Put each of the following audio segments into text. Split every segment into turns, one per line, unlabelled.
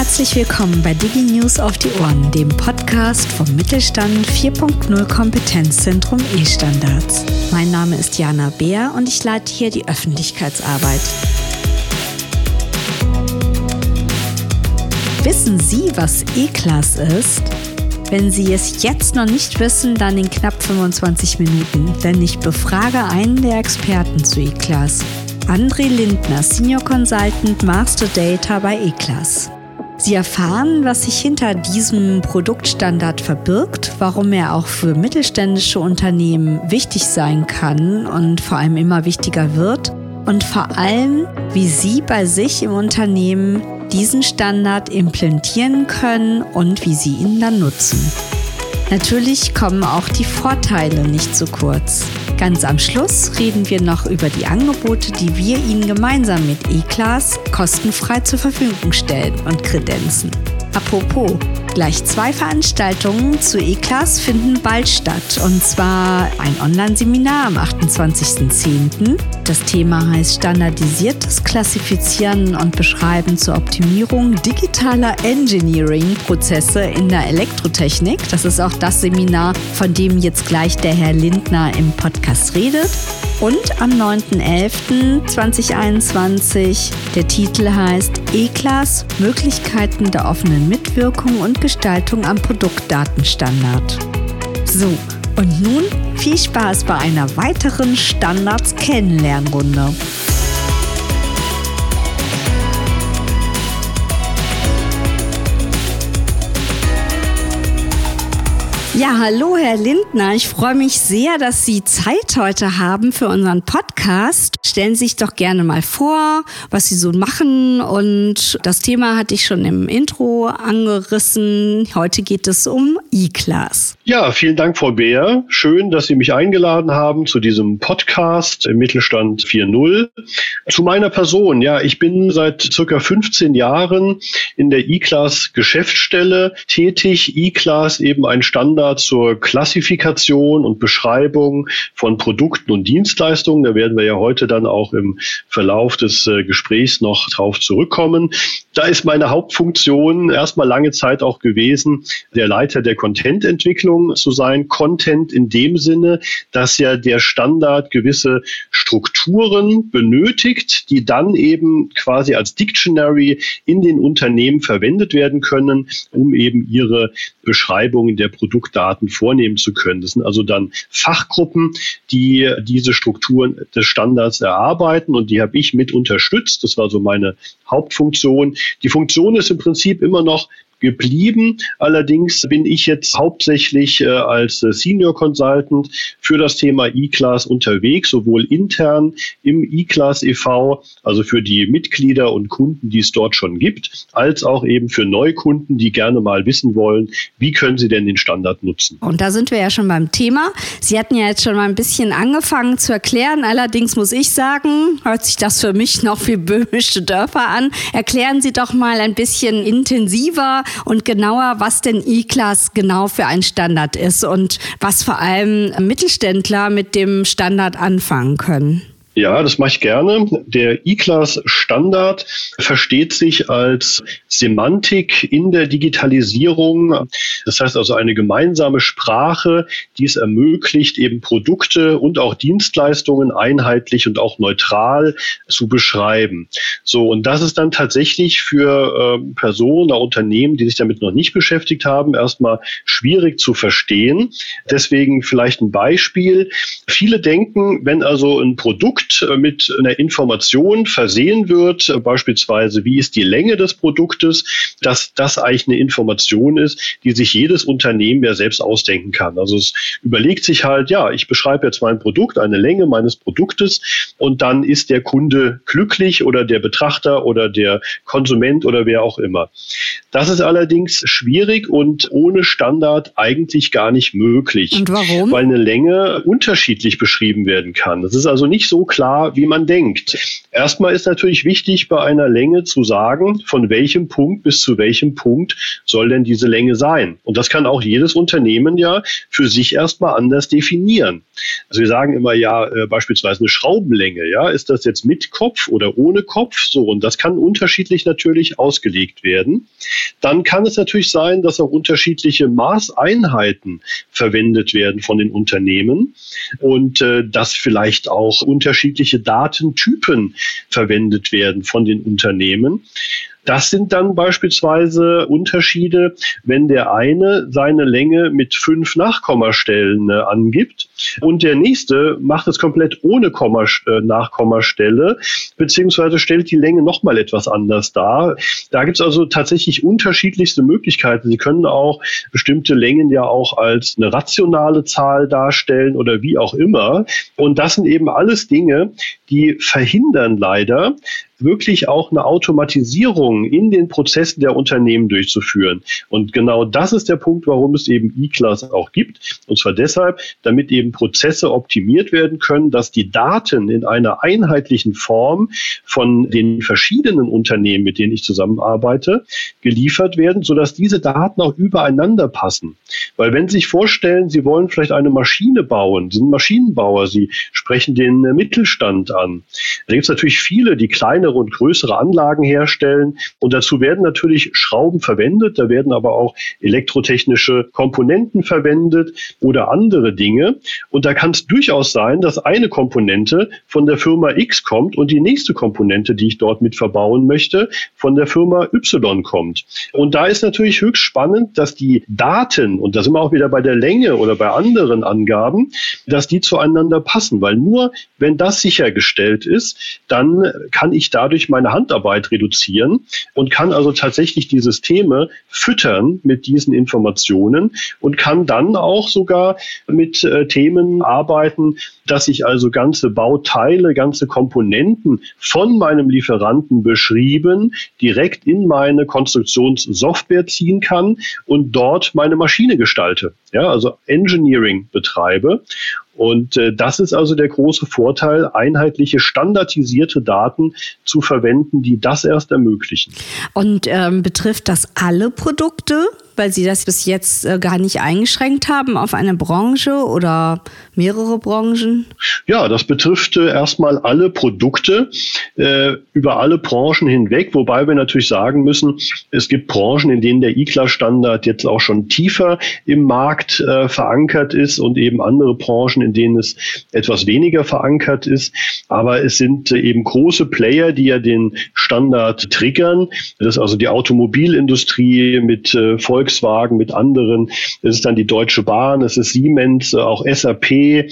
Herzlich willkommen bei Digi News auf die Ohren, dem Podcast vom Mittelstand 4.0 Kompetenzzentrum E-Standards. Mein Name ist Jana Beer und ich leite hier die Öffentlichkeitsarbeit. Wissen Sie, was E-Class ist? Wenn Sie es jetzt noch nicht wissen, dann in knapp 25 Minuten, denn ich befrage einen der Experten zu E-Class. André Lindner, Senior Consultant Master Data bei E-Class. Sie erfahren, was sich hinter diesem Produktstandard verbirgt, warum er auch für mittelständische Unternehmen wichtig sein kann und vor allem immer wichtiger wird und vor allem, wie Sie bei sich im Unternehmen diesen Standard implementieren können und wie Sie ihn dann nutzen. Natürlich kommen auch die Vorteile nicht zu kurz. Ganz am Schluss reden wir noch über die Angebote, die wir Ihnen gemeinsam mit E-Class kostenfrei zur Verfügung stellen und kredenzen. Apropos, gleich zwei Veranstaltungen zu E-Class finden bald statt. Und zwar ein Online-Seminar am 28.10. Das Thema heißt Standardisiertes Klassifizieren und Beschreiben zur Optimierung digitaler Engineering-Prozesse in der Elektrotechnik. Das ist auch das Seminar, von dem jetzt gleich der Herr Lindner im Podcast redet. Und am 9.11.2021, der Titel heißt E-Class Möglichkeiten der offenen Mitwirkung und Gestaltung am Produktdatenstandard. So, und nun viel Spaß bei einer weiteren Standards-Kennenlernrunde. Ja, hallo Herr Lindner. Ich freue mich sehr, dass Sie Zeit heute haben für unseren Podcast. Stellen Sie sich doch gerne mal vor, was Sie so machen. Und das Thema hatte ich schon im Intro angerissen. Heute geht es um E-Class.
Ja, vielen Dank, Frau Beer. Schön, dass Sie mich eingeladen haben zu diesem Podcast im Mittelstand 4.0. Zu meiner Person. Ja, ich bin seit circa 15 Jahren in der E-Class Geschäftsstelle tätig. E-Class eben ein Standard zur Klassifikation und Beschreibung von Produkten und Dienstleistungen. Da werden wir ja heute dann auch im Verlauf des äh, Gesprächs noch drauf zurückkommen. Da ist meine Hauptfunktion erstmal lange Zeit auch gewesen, der Leiter der Contententwicklung zu sein. Content in dem Sinne, dass ja der Standard gewisse Strukturen benötigt, die dann eben quasi als Dictionary in den Unternehmen verwendet werden können, um eben ihre Beschreibungen der Produktdaten vornehmen zu können. Das sind also dann Fachgruppen, die diese Strukturen des Standards erarbeiten und die habe ich mit unterstützt. Das war so meine Hauptfunktion. Die Funktion ist im Prinzip immer noch geblieben. Allerdings bin ich jetzt hauptsächlich äh, als äh, Senior Consultant für das Thema E-Class unterwegs, sowohl intern im E-Class e.V., also für die Mitglieder und Kunden, die es dort schon gibt, als auch eben für Neukunden, die gerne mal wissen wollen, wie können sie denn den Standard nutzen.
Und da sind wir ja schon beim Thema. Sie hatten ja jetzt schon mal ein bisschen angefangen zu erklären. Allerdings muss ich sagen, hört sich das für mich noch wie böhmische Dörfer an. Erklären Sie doch mal ein bisschen intensiver, und genauer, was denn E-Class genau für ein Standard ist und was vor allem Mittelständler mit dem Standard anfangen können.
Ja, das mache ich gerne. Der E-Class-Standard versteht sich als Semantik in der Digitalisierung. Das heißt also eine gemeinsame Sprache, die es ermöglicht, eben Produkte und auch Dienstleistungen einheitlich und auch neutral zu beschreiben. So, und das ist dann tatsächlich für äh, Personen, Unternehmen, die sich damit noch nicht beschäftigt haben, erstmal schwierig zu verstehen. Deswegen vielleicht ein Beispiel. Viele denken, wenn also ein Produkt Produkt äh, mit einer Information versehen wird, äh, beispielsweise wie ist die Länge des Produktes, dass das eigentlich eine Information ist, die sich jedes Unternehmen ja selbst ausdenken kann. Also es überlegt sich halt, ja, ich beschreibe jetzt mein Produkt, eine Länge meines Produktes und dann ist der Kunde glücklich oder der Betrachter oder der Konsument oder wer auch immer. Das ist allerdings schwierig und ohne Standard eigentlich gar nicht möglich.
Und warum?
Weil eine Länge unterschiedlich beschrieben werden kann. Das ist also nicht so klar, wie man denkt. Erstmal ist natürlich wichtig, bei einer Länge zu sagen, von welchem Punkt bis zu welchem Punkt soll denn diese Länge sein. Und das kann auch jedes Unternehmen ja für sich erstmal anders definieren. Also wir sagen immer ja äh, beispielsweise eine Schraubenlänge, ja, ist das jetzt mit Kopf oder ohne Kopf? So, und das kann unterschiedlich natürlich ausgelegt werden. Dann kann es natürlich sein, dass auch unterschiedliche Maßeinheiten verwendet werden von den Unternehmen und äh, dass vielleicht auch unterschiedliche Datentypen verwendet werden von den Unternehmen. Das sind dann beispielsweise Unterschiede, wenn der eine seine Länge mit fünf Nachkommastellen äh, angibt und der nächste macht es komplett ohne Komma, äh, Nachkommastelle, beziehungsweise stellt die Länge nochmal etwas anders dar. Da gibt es also tatsächlich unterschiedlichste Möglichkeiten. Sie können auch bestimmte Längen ja auch als eine rationale Zahl darstellen oder wie auch immer. Und das sind eben alles Dinge, die verhindern leider, wirklich auch eine Automatisierung in den Prozessen der Unternehmen durchzuführen. Und genau das ist der Punkt, warum es eben E-Class auch gibt. Und zwar deshalb, damit eben Prozesse optimiert werden können, dass die Daten in einer einheitlichen Form von den verschiedenen Unternehmen, mit denen ich zusammenarbeite, geliefert werden, sodass diese Daten auch übereinander passen. Weil wenn Sie sich vorstellen, Sie wollen vielleicht eine Maschine bauen, Sie sind Maschinenbauer, Sie sprechen den Mittelstand an. Da gibt es natürlich viele, die kleine kleinere und größere Anlagen herstellen. Und dazu werden natürlich Schrauben verwendet, da werden aber auch elektrotechnische Komponenten verwendet oder andere Dinge. Und da kann es durchaus sein, dass eine Komponente von der Firma X kommt und die nächste Komponente, die ich dort mit verbauen möchte, von der Firma Y kommt. Und da ist natürlich höchst spannend, dass die Daten, und da sind wir auch wieder bei der Länge oder bei anderen Angaben, dass die zueinander passen, weil nur wenn das sichergestellt ist, dann kann ich da dadurch meine Handarbeit reduzieren und kann also tatsächlich die Systeme füttern mit diesen Informationen und kann dann auch sogar mit äh, Themen arbeiten, dass ich also ganze Bauteile, ganze Komponenten von meinem Lieferanten beschrieben direkt in meine Konstruktionssoftware ziehen kann und dort meine Maschine gestalte. Ja, also Engineering betreibe. Und äh, das ist also der große Vorteil, einheitliche, standardisierte Daten zu verwenden, die das erst ermöglichen.
Und ähm, betrifft das alle Produkte? weil Sie das bis jetzt äh, gar nicht eingeschränkt haben auf eine Branche oder mehrere Branchen?
Ja, das betrifft äh, erstmal alle Produkte äh, über alle Branchen hinweg, wobei wir natürlich sagen müssen, es gibt Branchen, in denen der ICLA-Standard jetzt auch schon tiefer im Markt äh, verankert ist und eben andere Branchen, in denen es etwas weniger verankert ist. Aber es sind äh, eben große Player, die ja den Standard triggern. Das ist also die Automobilindustrie mit äh, Volks Volkswagen, mit anderen. Es ist dann die Deutsche Bahn, es ist Siemens, äh, auch SAP,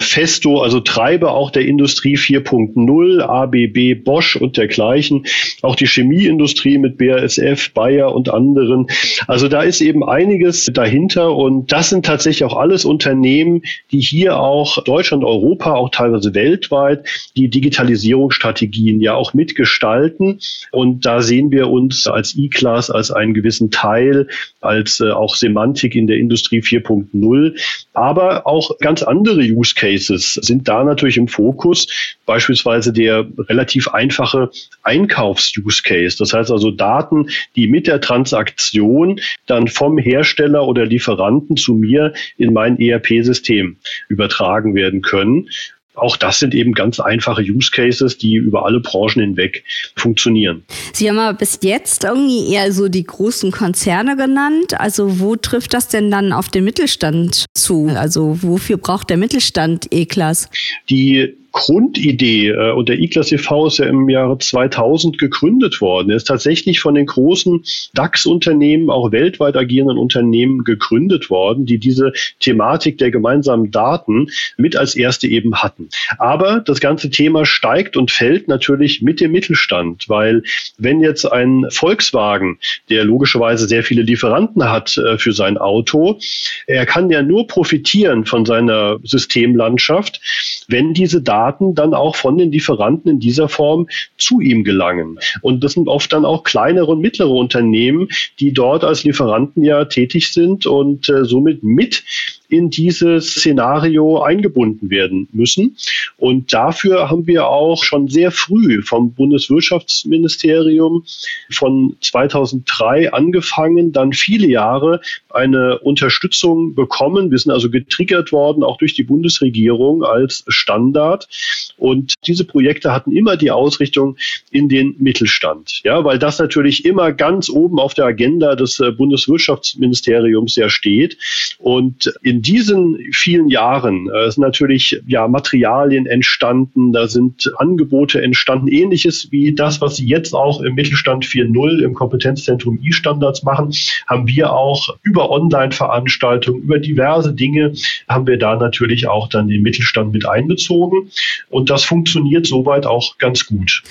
Festo, also Treiber auch der Industrie 4.0, ABB, Bosch und dergleichen. Auch die Chemieindustrie mit BASF, Bayer und anderen. Also da ist eben einiges dahinter und das sind tatsächlich auch alles Unternehmen, die hier auch Deutschland, Europa, auch teilweise weltweit die Digitalisierungsstrategien ja auch mitgestalten. Und da sehen wir uns als E-Class als einen gewissen Teil als äh, auch Semantik in der Industrie 4.0. Aber auch ganz andere Use Cases sind da natürlich im Fokus. Beispielsweise der relativ einfache Einkaufs-Use Case. Das heißt also Daten, die mit der Transaktion dann vom Hersteller oder Lieferanten zu mir in mein ERP-System übertragen werden können. Auch das sind eben ganz einfache Use Cases, die über alle Branchen hinweg funktionieren.
Sie haben aber bis jetzt irgendwie eher so die großen Konzerne genannt. Also wo trifft das denn dann auf den Mittelstand zu? Also wofür braucht der Mittelstand E-Class?
Die Grundidee äh, und der E-Class e.V. ist ja im Jahre 2000 gegründet worden. Er ist tatsächlich von den großen DAX-Unternehmen, auch weltweit agierenden Unternehmen gegründet worden, die diese Thematik der gemeinsamen Daten mit als erste eben hatten. Aber das ganze Thema steigt und fällt natürlich mit dem Mittelstand, weil wenn jetzt ein Volkswagen, der logischerweise sehr viele Lieferanten hat äh, für sein Auto, er kann ja nur profitieren von seiner Systemlandschaft, wenn diese Daten dann auch von den Lieferanten in dieser Form zu ihm gelangen. Und das sind oft dann auch kleinere und mittlere Unternehmen, die dort als Lieferanten ja tätig sind und äh, somit mit in dieses Szenario eingebunden werden müssen. Und dafür haben wir auch schon sehr früh vom Bundeswirtschaftsministerium von 2003 angefangen, dann viele Jahre eine Unterstützung bekommen. Wir sind also getriggert worden, auch durch die Bundesregierung als Standard. Und diese Projekte hatten immer die Ausrichtung in den Mittelstand. Ja, weil das natürlich immer ganz oben auf der Agenda des äh, Bundeswirtschaftsministeriums ja steht. Und in diesen vielen Jahren äh, sind natürlich ja Materialien entstanden, da sind Angebote entstanden, ähnliches wie das, was Sie jetzt auch im Mittelstand 4.0 im Kompetenzzentrum E-Standards machen, haben wir auch über Online-Veranstaltungen, über diverse Dinge haben wir da natürlich auch dann den Mittelstand mit einbezogen und das funktioniert soweit auch ganz gut.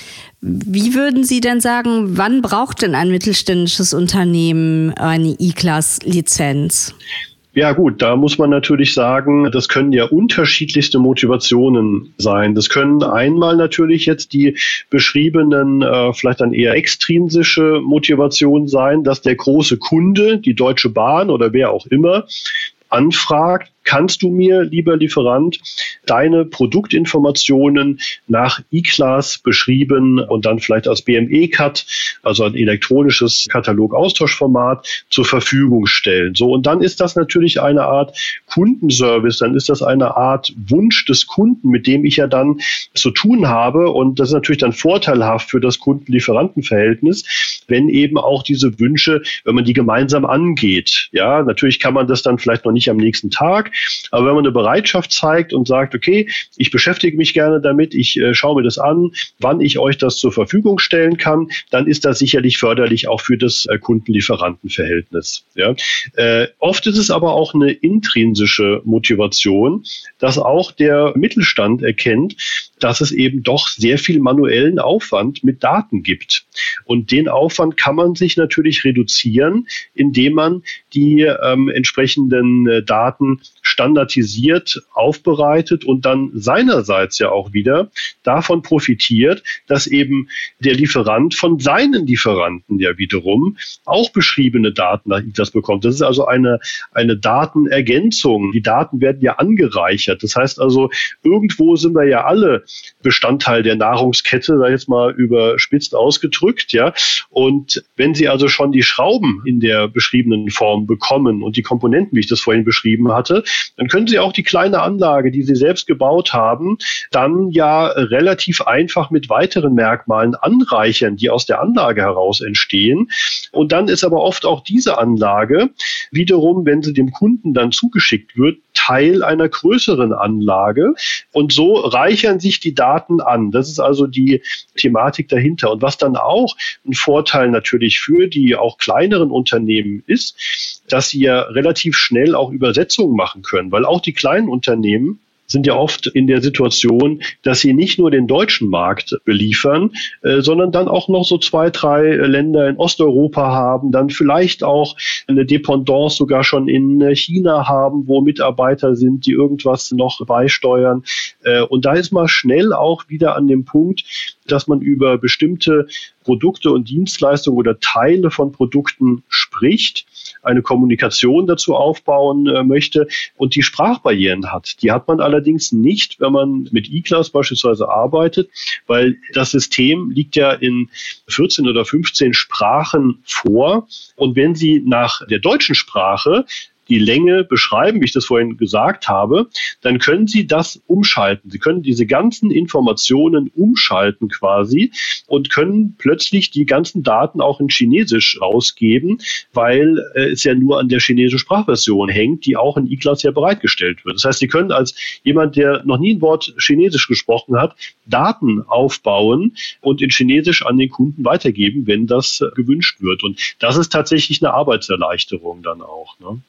Wie würden Sie denn sagen, wann braucht denn ein mittelständisches Unternehmen eine E-Class-Lizenz?
Ja gut, da muss man natürlich sagen, das können ja unterschiedlichste Motivationen sein. Das können einmal natürlich jetzt die beschriebenen, äh, vielleicht dann eher extrinsische Motivationen sein, dass der große Kunde, die Deutsche Bahn oder wer auch immer, anfragt, kannst du mir, lieber Lieferant, deine Produktinformationen nach E-Class beschrieben und dann vielleicht als BME-Cut, also ein elektronisches Katalog-Austauschformat, zur Verfügung stellen. So, und dann ist das natürlich eine Art Kundenservice, dann ist das eine Art Wunsch des Kunden, mit dem ich ja dann zu tun habe. Und das ist natürlich dann vorteilhaft für das Kunden-Lieferanten-Verhältnis, wenn eben auch diese Wünsche, wenn man die gemeinsam angeht. Ja, natürlich kann man das dann vielleicht noch nicht am nächsten Tag, aber wenn man eine Bereitschaft zeigt und sagt, okay, ich beschäftige mich gerne damit, ich äh, schaue mir das an, wann ich euch das zur Verfügung stellen kann, dann ist das sicherlich förderlich auch für das äh, Kunden-Lieferanten-Verhältnis. Ja? Äh, oft ist es aber auch eine intrinsische Motivation, dass auch der Mittelstand erkennt, dass es eben doch sehr viel manuellen Aufwand mit Daten gibt. Und den Aufwand kann man sich natürlich reduzieren, indem man die ähm, entsprechenden äh, Daten standardisiert aufbereitet und dann seinerseits ja auch wieder davon profitiert, dass eben der Lieferant von seinen Lieferanten ja wiederum auch beschriebene Daten ITAS bekommt. Das ist also eine, eine Datenergänzung. Die Daten werden ja angereichert. Das heißt also, irgendwo sind wir ja alle Bestandteil der Nahrungskette, da jetzt mal überspitzt ausgedrückt, ja. Und wenn Sie also schon die Schrauben in der beschriebenen Form bekommen und die Komponenten, wie ich das vorhin beschrieben hatte, dann können Sie auch die kleine Anlage, die Sie selbst gebaut haben, dann ja relativ einfach mit weiteren Merkmalen anreichern, die aus der Anlage heraus entstehen. Und dann ist aber oft auch diese Anlage wiederum, wenn sie dem Kunden dann zugeschickt wird, Teil einer größeren Anlage. Und so reichern sich die Daten an. Das ist also die Thematik dahinter. Und was dann auch ein Vorteil natürlich für die auch kleineren Unternehmen ist, dass sie ja relativ schnell auch Übersetzungen machen können, weil auch die kleinen Unternehmen sind ja oft in der Situation, dass sie nicht nur den deutschen Markt beliefern, äh, sondern dann auch noch so zwei, drei Länder in Osteuropa haben, dann vielleicht auch eine Dependance sogar schon in China haben, wo Mitarbeiter sind, die irgendwas noch beisteuern. Äh, und da ist man schnell auch wieder an dem Punkt, dass man über bestimmte Produkte und Dienstleistungen oder Teile von Produkten spricht, eine Kommunikation dazu aufbauen äh, möchte und die Sprachbarrieren hat. Die hat man allerdings nicht, wenn man mit E-Class beispielsweise arbeitet, weil das System liegt ja in 14 oder 15 Sprachen vor. Und wenn Sie nach der deutschen Sprache die Länge beschreiben, wie ich das vorhin gesagt habe, dann können Sie das umschalten. Sie können diese ganzen Informationen umschalten quasi und können plötzlich die ganzen Daten auch in Chinesisch rausgeben, weil äh, es ja nur an der chinesischen Sprachversion hängt, die auch in E-Class ja bereitgestellt wird. Das heißt, Sie können als jemand, der noch nie ein Wort Chinesisch gesprochen hat, Daten aufbauen und in Chinesisch an den Kunden weitergeben, wenn das äh, gewünscht wird. Und das ist tatsächlich eine Arbeitserleichterung dann auch. Ne?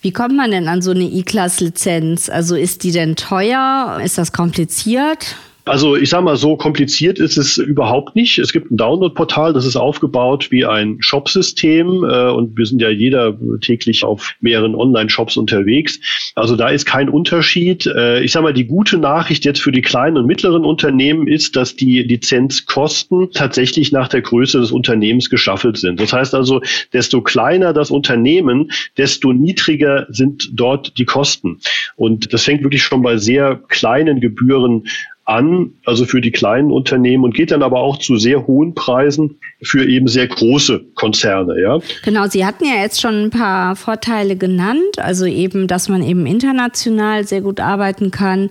Wie kommt man denn an so eine E-Class-Lizenz? Also ist die denn teuer? Ist das kompliziert?
Also ich sage mal, so kompliziert ist es überhaupt nicht. Es gibt ein Download-Portal, das ist aufgebaut wie ein Shopsystem äh, und wir sind ja jeder täglich auf mehreren Online-Shops unterwegs. Also da ist kein Unterschied. Äh, ich sage mal, die gute Nachricht jetzt für die kleinen und mittleren Unternehmen ist, dass die Lizenzkosten tatsächlich nach der Größe des Unternehmens geschaffelt sind. Das heißt also, desto kleiner das Unternehmen, desto niedriger sind dort die Kosten. Und das fängt wirklich schon bei sehr kleinen Gebühren an, also für die kleinen Unternehmen und geht dann aber auch zu sehr hohen Preisen für eben sehr große Konzerne, ja.
Genau, Sie hatten ja jetzt schon ein paar Vorteile genannt, also eben, dass man eben international sehr gut arbeiten kann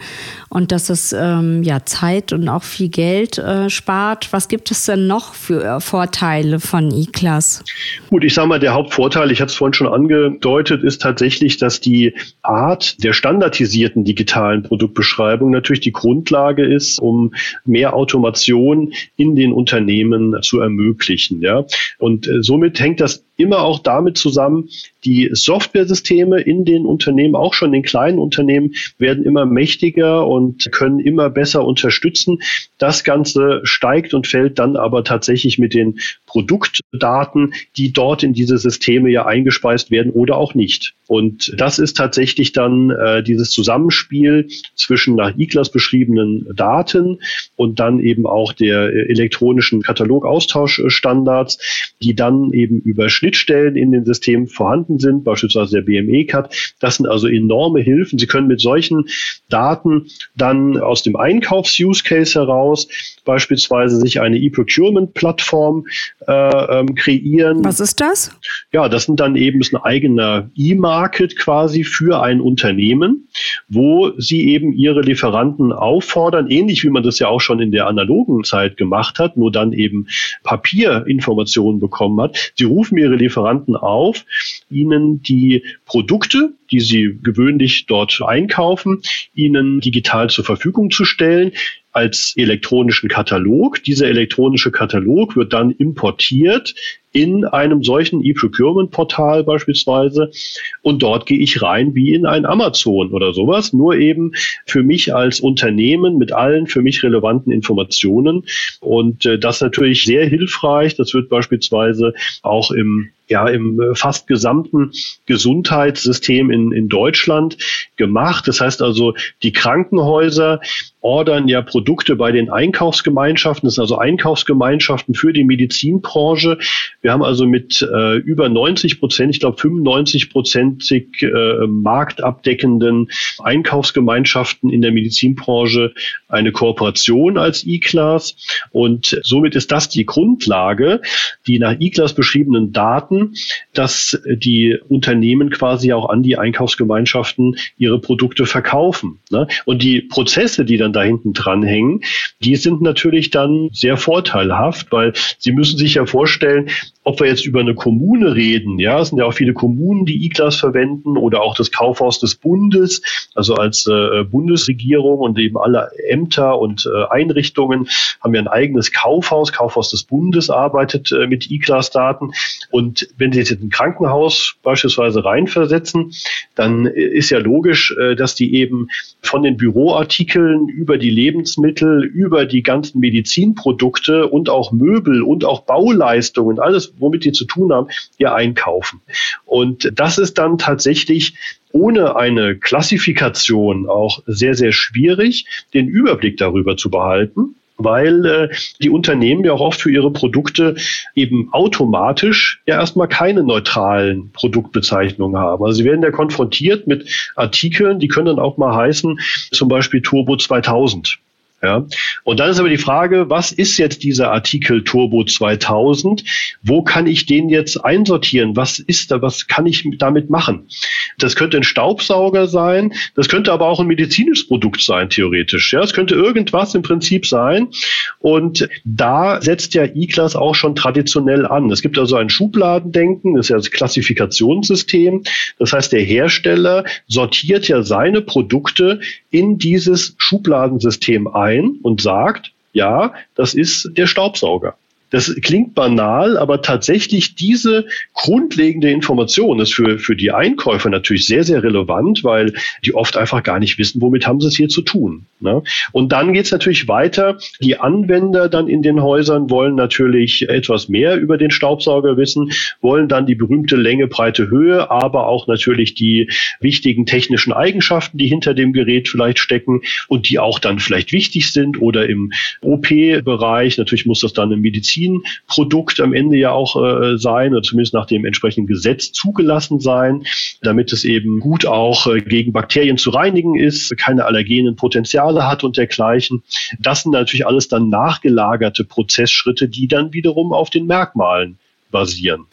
und dass es ähm, ja Zeit und auch viel Geld äh, spart. Was gibt es denn noch für äh, Vorteile von E-Class?
Gut, ich sage mal, der Hauptvorteil, ich hatte es vorhin schon angedeutet, ist tatsächlich, dass die Art der standardisierten digitalen Produktbeschreibung natürlich die Grundlage ist, um mehr Automation in den Unternehmen zu ermöglichen. Ja? Und äh, somit hängt das immer auch damit zusammen, die Softwaresysteme in den Unternehmen, auch schon in kleinen Unternehmen, werden immer mächtiger und können immer besser unterstützen. Das Ganze steigt und fällt dann aber tatsächlich mit den Produktdaten, die dort in diese Systeme ja eingespeist werden oder auch nicht. Und das ist tatsächlich dann äh, dieses Zusammenspiel zwischen nach E-Class beschriebenen Daten und dann eben auch der elektronischen Katalogaustauschstandards, die dann eben über Schnittstellen in den Systemen vorhanden sind, beispielsweise der BME-CAT. Das sind also enorme Hilfen. Sie können mit solchen Daten dann aus dem Einkaufs-Use-Case heraus beispielsweise sich eine E-Procurement-Plattform äh, ähm, kreieren.
Was ist das?
Ja, das sind dann eben ist ein eigener E-Market quasi für ein Unternehmen, wo sie eben ihre Lieferanten auffordern, ähnlich wie man das ja auch schon in der analogen Zeit gemacht hat, nur dann eben Papierinformationen bekommen hat. Sie rufen ihre Lieferanten auf, ihnen die Produkte, die sie gewöhnlich dort einkaufen, ihnen digital zur Verfügung zu stellen als elektronischen Katalog. Dieser elektronische Katalog wird dann importiert in einem solchen E-Procurement-Portal beispielsweise und dort gehe ich rein wie in ein Amazon oder sowas, nur eben für mich als Unternehmen mit allen für mich relevanten Informationen und äh, das natürlich sehr hilfreich. Das wird beispielsweise auch im ja im äh, fast gesamten Gesundheitssystem in, in Deutschland gemacht. Das heißt also, die Krankenhäuser ordern ja Produkte bei den Einkaufsgemeinschaften. Das sind also Einkaufsgemeinschaften für die Medizinbranche. Wir haben also mit äh, über 90 Prozent, ich glaube 95 prozentig äh, marktabdeckenden Einkaufsgemeinschaften in der Medizinbranche eine Kooperation als E-Class. Und somit ist das die Grundlage, die nach E-Class beschriebenen Daten, dass die Unternehmen quasi auch an die Einkaufsgemeinschaften ihre Produkte verkaufen. Ne? Und die Prozesse, die dann da hinten dran hängen, die sind natürlich dann sehr vorteilhaft, weil Sie müssen sich ja vorstellen, ob wir jetzt über eine Kommune reden, ja, es sind ja auch viele Kommunen, die E-Class verwenden oder auch das Kaufhaus des Bundes, also als äh, Bundesregierung und eben alle Ämter und äh, Einrichtungen haben ja ein eigenes Kaufhaus. Kaufhaus des Bundes arbeitet äh, mit E-Class-Daten. Und wenn Sie jetzt ein Krankenhaus beispielsweise reinversetzen, dann ist ja logisch, äh, dass die eben von den Büroartikeln über die Lebensmittel, über die ganzen Medizinprodukte und auch Möbel und auch Bauleistungen, alles womit die zu tun haben, ihr einkaufen. Und das ist dann tatsächlich ohne eine Klassifikation auch sehr, sehr schwierig, den Überblick darüber zu behalten weil äh, die Unternehmen ja auch oft für ihre Produkte eben automatisch ja erstmal keine neutralen Produktbezeichnungen haben. Also sie werden ja konfrontiert mit Artikeln, die können dann auch mal heißen, zum Beispiel Turbo 2000. Ja. Und dann ist aber die Frage, was ist jetzt dieser Artikel Turbo 2000? Wo kann ich den jetzt einsortieren? Was ist da? Was kann ich damit machen? Das könnte ein Staubsauger sein. Das könnte aber auch ein medizinisches Produkt sein, theoretisch. Ja, es könnte irgendwas im Prinzip sein. Und da setzt ja E-Class auch schon traditionell an. Es gibt also ein Schubladendenken. Das ist ja das Klassifikationssystem. Das heißt, der Hersteller sortiert ja seine Produkte in dieses Schubladensystem ein und sagt, ja, das ist der Staubsauger. Das klingt banal, aber tatsächlich diese grundlegende Information ist für, für die Einkäufer natürlich sehr, sehr relevant, weil die oft einfach gar nicht wissen, womit haben sie es hier zu tun. Ne? Und dann geht es natürlich weiter. Die Anwender dann in den Häusern wollen natürlich etwas mehr über den Staubsauger wissen, wollen dann die berühmte Länge, Breite, Höhe, aber auch natürlich die wichtigen technischen Eigenschaften, die hinter dem Gerät vielleicht stecken und die auch dann vielleicht wichtig sind oder im OP-Bereich. Natürlich muss das dann im Medizin Medizinprodukt am Ende ja auch äh, sein oder zumindest nach dem entsprechenden Gesetz zugelassen sein, damit es eben gut auch äh, gegen Bakterien zu reinigen ist, keine allergenen Potenziale hat und dergleichen. Das sind natürlich alles dann nachgelagerte Prozessschritte, die dann wiederum auf den Merkmalen basieren.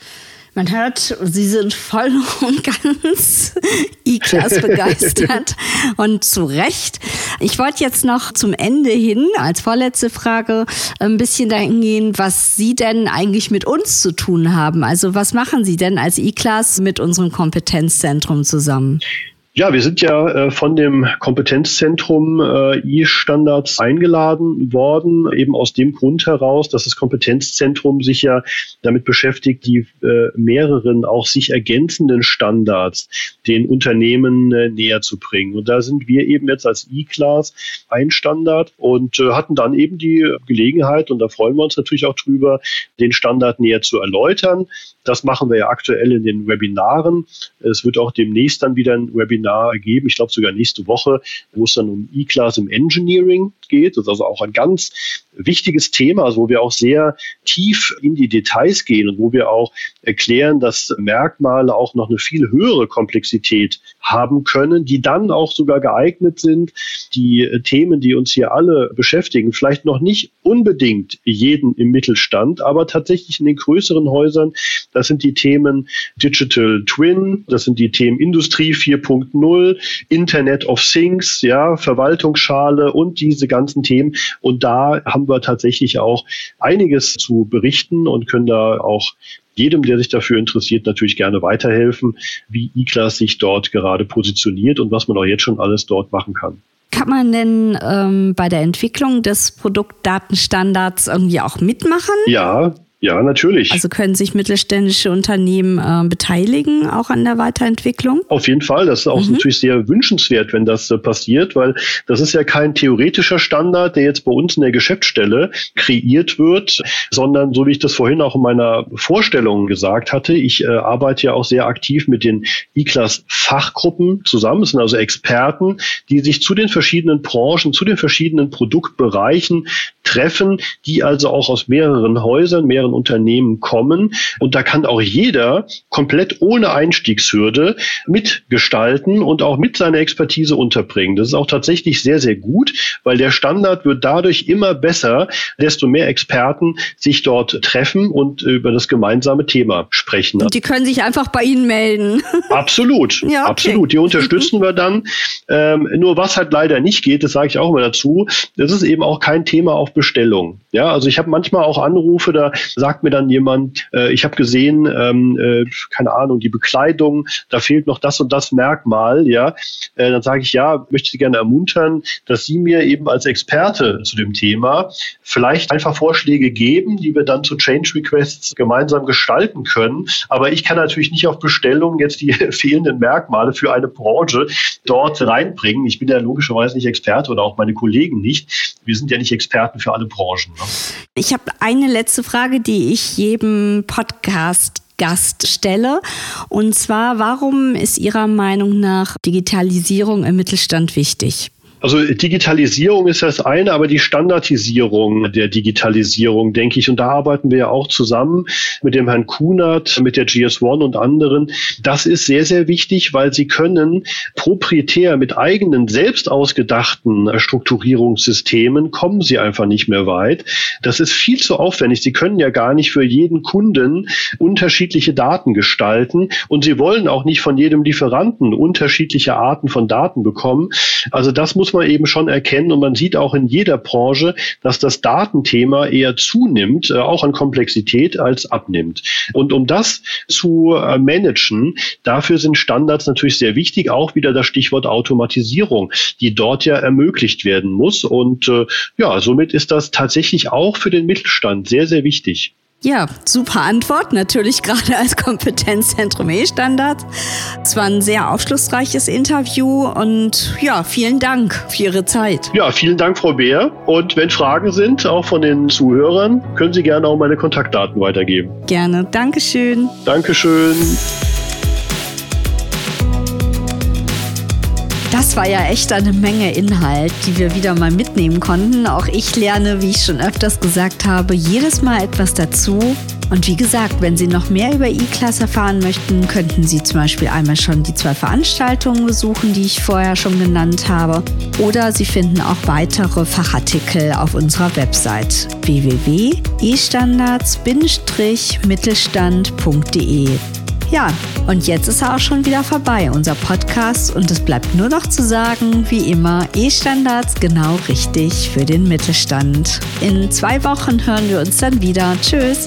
Man hört, Sie sind voll und ganz E-Class begeistert und zu Recht. Ich wollte jetzt noch zum Ende hin als vorletzte Frage ein bisschen dahin gehen, was Sie denn eigentlich mit uns zu tun haben. Also was machen Sie denn als E-Class mit unserem Kompetenzzentrum zusammen?
Ja, wir sind ja äh, von dem Kompetenzzentrum äh, E-Standards eingeladen worden, eben aus dem Grund heraus, dass das Kompetenzzentrum sich ja damit beschäftigt, die äh, mehreren auch sich ergänzenden Standards den Unternehmen äh, näher zu bringen. Und da sind wir eben jetzt als E-Class ein Standard und äh, hatten dann eben die Gelegenheit, und da freuen wir uns natürlich auch drüber, den Standard näher zu erläutern. Das machen wir ja aktuell in den Webinaren. Es wird auch demnächst dann wieder ein Webinar Webinar geben, ich glaube sogar nächste Woche, wo es dann um E-Class im Engineering geht. Das ist also auch ein ganz wichtiges Thema, also wo wir auch sehr tief in die Details gehen und wo wir auch erklären, dass Merkmale auch noch eine viel höhere Komplexität haben können, die dann auch sogar geeignet sind, die Themen, die uns hier alle beschäftigen, vielleicht noch nicht unbedingt jeden im Mittelstand, aber tatsächlich in den größeren Häusern, das sind die Themen Digital Twin, das sind die Themen Industrie 4.0, Internet of Things, ja, Verwaltungsschale und diese ganzen Themen. Und da haben haben wir tatsächlich auch einiges zu berichten und können da auch jedem, der sich dafür interessiert, natürlich gerne weiterhelfen, wie E-Class sich dort gerade positioniert und was man auch jetzt schon alles dort machen kann.
Kann man denn ähm, bei der Entwicklung des Produktdatenstandards irgendwie auch mitmachen?
Ja, ja, natürlich.
Also können sich mittelständische Unternehmen äh, beteiligen, auch an der Weiterentwicklung?
Auf jeden Fall. Das ist auch mhm. natürlich sehr wünschenswert, wenn das äh, passiert, weil das ist ja kein theoretischer Standard, der jetzt bei uns in der Geschäftsstelle kreiert wird, sondern so wie ich das vorhin auch in meiner Vorstellung gesagt hatte, ich äh, arbeite ja auch sehr aktiv mit den E-Class Fachgruppen zusammen. Es sind also Experten, die sich zu den verschiedenen Branchen, zu den verschiedenen Produktbereichen treffen, die also auch aus mehreren Häusern, mehreren anderen Unternehmen kommen. Und da kann auch jeder komplett ohne Einstiegshürde mitgestalten und auch mit seiner Expertise unterbringen. Das ist auch tatsächlich sehr, sehr gut, weil der Standard wird dadurch immer besser, desto mehr Experten sich dort treffen und über das gemeinsame Thema sprechen.
Und die können sich einfach bei Ihnen melden.
Absolut, ja, okay. absolut. Die unterstützen wir dann. Ähm, nur was halt leider nicht geht, das sage ich auch immer dazu, das ist eben auch kein Thema auf Bestellung. Ja, also ich habe manchmal auch Anrufe, da sagt mir dann jemand, äh, ich habe gesehen, ähm, äh, keine Ahnung, die Bekleidung, da fehlt noch das und das Merkmal, ja, äh, dann sage ich, ja, möchte Sie gerne ermuntern, dass Sie mir eben als Experte zu dem Thema vielleicht einfach Vorschläge geben, die wir dann zu Change Requests gemeinsam gestalten können. Aber ich kann natürlich nicht auf Bestellung jetzt die fehlenden Merkmale für eine Branche dort reinbringen. Ich bin ja logischerweise nicht Experte oder auch meine Kollegen nicht. Wir sind ja nicht Experten für alle Branchen. Ne?
Ich habe eine letzte Frage, die ich jedem Podcast Gast stelle. Und zwar, warum ist Ihrer Meinung nach Digitalisierung im Mittelstand wichtig?
Also Digitalisierung ist das eine, aber die Standardisierung der Digitalisierung, denke ich, und da arbeiten wir ja auch zusammen mit dem Herrn Kunert, mit der GS1 und anderen. Das ist sehr, sehr wichtig, weil sie können proprietär mit eigenen, selbst ausgedachten Strukturierungssystemen kommen sie einfach nicht mehr weit. Das ist viel zu aufwendig. Sie können ja gar nicht für jeden Kunden unterschiedliche Daten gestalten und sie wollen auch nicht von jedem Lieferanten unterschiedliche Arten von Daten bekommen. Also das man eben schon erkennen und man sieht auch in jeder Branche, dass das Datenthema eher zunimmt, äh, auch an Komplexität als abnimmt. Und um das zu äh, managen, dafür sind Standards natürlich sehr wichtig, auch wieder das Stichwort Automatisierung, die dort ja ermöglicht werden muss. Und äh, ja, somit ist das tatsächlich auch für den Mittelstand sehr, sehr wichtig.
Ja, super Antwort. Natürlich gerade als Kompetenzzentrum E-Standards. Es war ein sehr aufschlussreiches Interview und ja, vielen Dank für Ihre Zeit.
Ja, vielen Dank, Frau Beer. Und wenn Fragen sind, auch von den Zuhörern, können Sie gerne auch meine Kontaktdaten weitergeben.
Gerne. Dankeschön.
Dankeschön.
Das war ja echt eine Menge Inhalt, die wir wieder mal mitnehmen konnten. Auch ich lerne, wie ich schon öfters gesagt habe, jedes Mal etwas dazu. Und wie gesagt, wenn Sie noch mehr über E-Class erfahren möchten, könnten Sie zum Beispiel einmal schon die zwei Veranstaltungen besuchen, die ich vorher schon genannt habe. Oder Sie finden auch weitere Fachartikel auf unserer Website www.estandards-mittelstand.de. Ja, und jetzt ist er auch schon wieder vorbei, unser Podcast. Und es bleibt nur noch zu sagen, wie immer, E-Standards genau richtig für den Mittelstand. In zwei Wochen hören wir uns dann wieder. Tschüss.